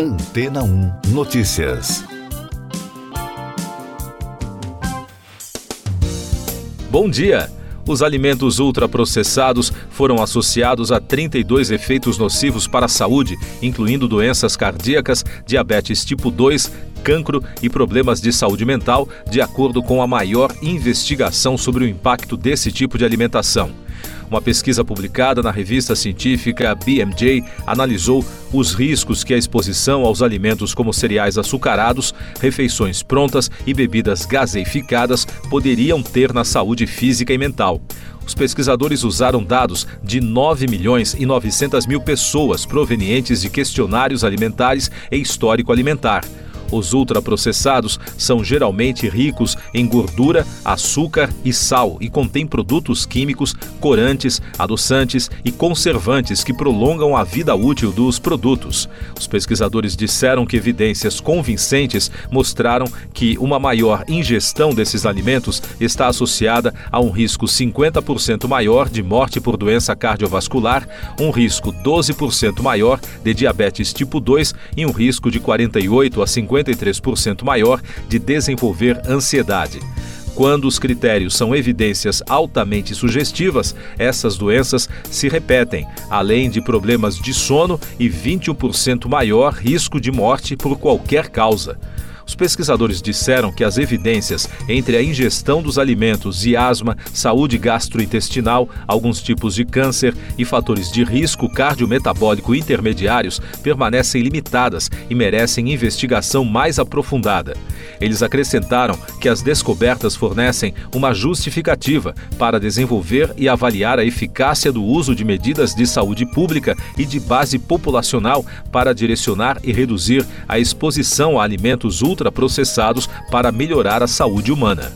Antena 1 Notícias. Bom dia! Os alimentos ultraprocessados foram associados a 32 efeitos nocivos para a saúde, incluindo doenças cardíacas, diabetes tipo 2, cancro e problemas de saúde mental, de acordo com a maior investigação sobre o impacto desse tipo de alimentação. Uma pesquisa publicada na revista científica BMJ analisou os riscos que a exposição aos alimentos como cereais açucarados, refeições prontas e bebidas gaseificadas poderiam ter na saúde física e mental. Os pesquisadores usaram dados de 9 milhões e 900 mil pessoas provenientes de questionários alimentares e histórico alimentar. Os ultraprocessados são geralmente ricos em gordura, açúcar e sal e contêm produtos químicos, corantes, adoçantes e conservantes que prolongam a vida útil dos produtos. Os pesquisadores disseram que evidências convincentes mostraram que uma maior ingestão desses alimentos está associada a um risco 50% maior de morte por doença cardiovascular, um risco 12% maior de diabetes tipo 2 e um risco de 48 a 50 53% maior de desenvolver ansiedade. Quando os critérios são evidências altamente sugestivas, essas doenças se repetem, além de problemas de sono e 21% maior risco de morte por qualquer causa. Os pesquisadores disseram que as evidências entre a ingestão dos alimentos e asma, saúde gastrointestinal, alguns tipos de câncer e fatores de risco cardiometabólico intermediários permanecem limitadas e merecem investigação mais aprofundada. Eles acrescentaram que as descobertas fornecem uma justificativa para desenvolver e avaliar a eficácia do uso de medidas de saúde pública e de base populacional para direcionar e reduzir a exposição a alimentos ultraprocessados para melhorar a saúde humana.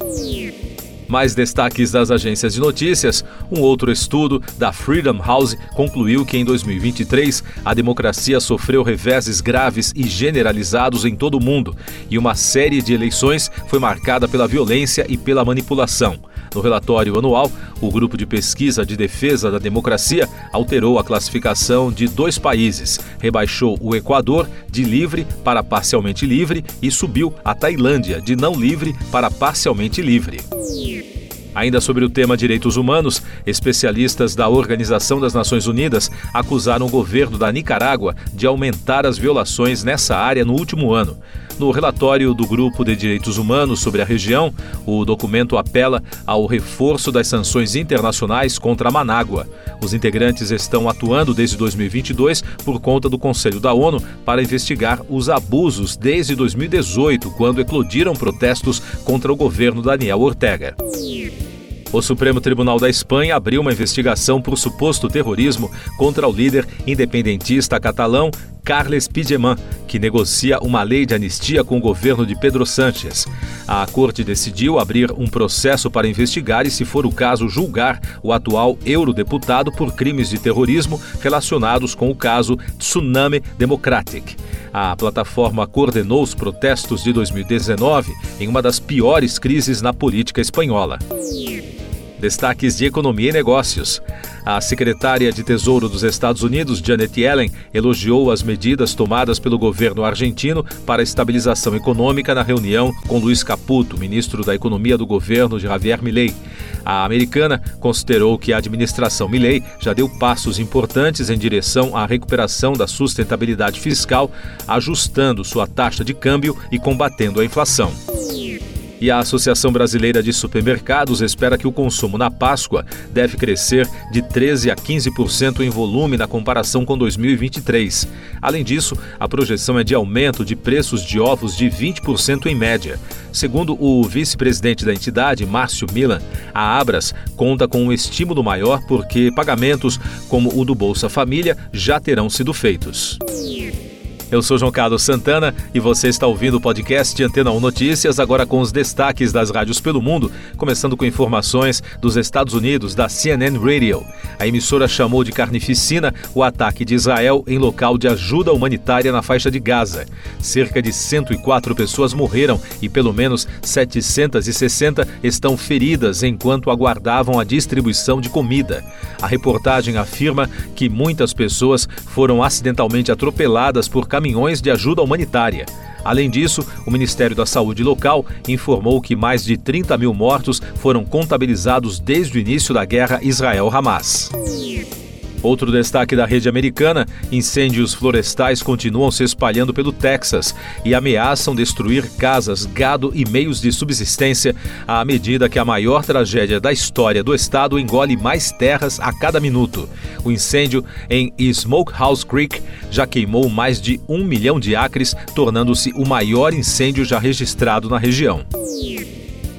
Mais destaques das agências de notícias: um outro estudo da Freedom House concluiu que em 2023 a democracia sofreu reveses graves e generalizados em todo o mundo, e uma série de eleições foi marcada pela violência e pela manipulação. No relatório anual, o Grupo de Pesquisa de Defesa da Democracia alterou a classificação de dois países, rebaixou o Equador de livre para parcialmente livre e subiu a Tailândia de não livre para parcialmente livre. Ainda sobre o tema direitos humanos, especialistas da Organização das Nações Unidas acusaram o governo da Nicarágua de aumentar as violações nessa área no último ano. No relatório do Grupo de Direitos Humanos sobre a região, o documento apela ao reforço das sanções internacionais contra a Manágua. Os integrantes estão atuando desde 2022 por conta do Conselho da ONU para investigar os abusos desde 2018, quando eclodiram protestos contra o governo Daniel Ortega. O Supremo Tribunal da Espanha abriu uma investigação por suposto terrorismo contra o líder independentista catalão Carles Puigdemont, que negocia uma lei de anistia com o governo de Pedro Sánchez. A corte decidiu abrir um processo para investigar e, se for o caso, julgar o atual eurodeputado por crimes de terrorismo relacionados com o caso Tsunami Democratic. A plataforma coordenou os protestos de 2019 em uma das piores crises na política espanhola. Destaques de economia e negócios. A secretária de Tesouro dos Estados Unidos, Janet Yellen, elogiou as medidas tomadas pelo governo argentino para estabilização econômica na reunião com Luiz Caputo, ministro da Economia do governo de Javier Milei. A americana considerou que a administração Milei já deu passos importantes em direção à recuperação da sustentabilidade fiscal, ajustando sua taxa de câmbio e combatendo a inflação. E a Associação Brasileira de Supermercados espera que o consumo na Páscoa deve crescer de 13 a 15% em volume na comparação com 2023. Além disso, a projeção é de aumento de preços de ovos de 20% em média. Segundo o vice-presidente da entidade, Márcio Milan, a Abras conta com um estímulo maior porque pagamentos como o do Bolsa Família já terão sido feitos. Eu sou João Carlos Santana e você está ouvindo o podcast Antena 1 Notícias, agora com os destaques das rádios pelo mundo, começando com informações dos Estados Unidos, da CNN Radio. A emissora chamou de carnificina o ataque de Israel em local de ajuda humanitária na faixa de Gaza. Cerca de 104 pessoas morreram e pelo menos 760 estão feridas enquanto aguardavam a distribuição de comida. A reportagem afirma que muitas pessoas foram acidentalmente atropeladas por caminhões caminhões de ajuda humanitária. Além disso, o Ministério da Saúde local informou que mais de 30 mil mortos foram contabilizados desde o início da guerra Israel-Hamas. Outro destaque da rede americana: incêndios florestais continuam se espalhando pelo Texas e ameaçam destruir casas, gado e meios de subsistência à medida que a maior tragédia da história do estado engole mais terras a cada minuto. O incêndio em Smokehouse Creek já queimou mais de um milhão de acres, tornando-se o maior incêndio já registrado na região.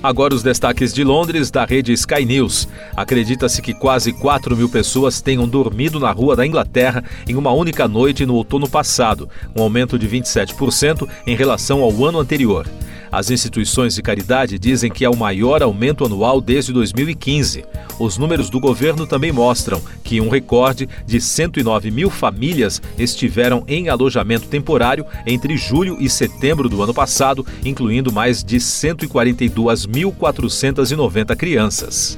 Agora os destaques de Londres da rede Sky News. Acredita-se que quase 4 mil pessoas tenham dormido na rua da Inglaterra em uma única noite no outono passado, um aumento de 27% em relação ao ano anterior. As instituições de caridade dizem que é o maior aumento anual desde 2015. Os números do governo também mostram que um recorde de 109 mil famílias estiveram em alojamento temporário entre julho e setembro do ano passado, incluindo mais de 142.490 crianças.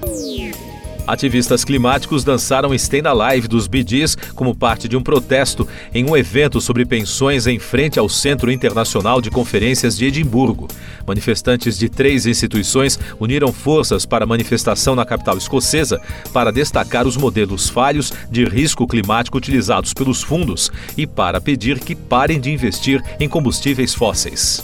Ativistas climáticos dançaram Stay Alive dos Gees como parte de um protesto em um evento sobre pensões em frente ao Centro Internacional de Conferências de Edimburgo. Manifestantes de três instituições uniram forças para a manifestação na capital escocesa para destacar os modelos falhos de risco climático utilizados pelos fundos e para pedir que parem de investir em combustíveis fósseis.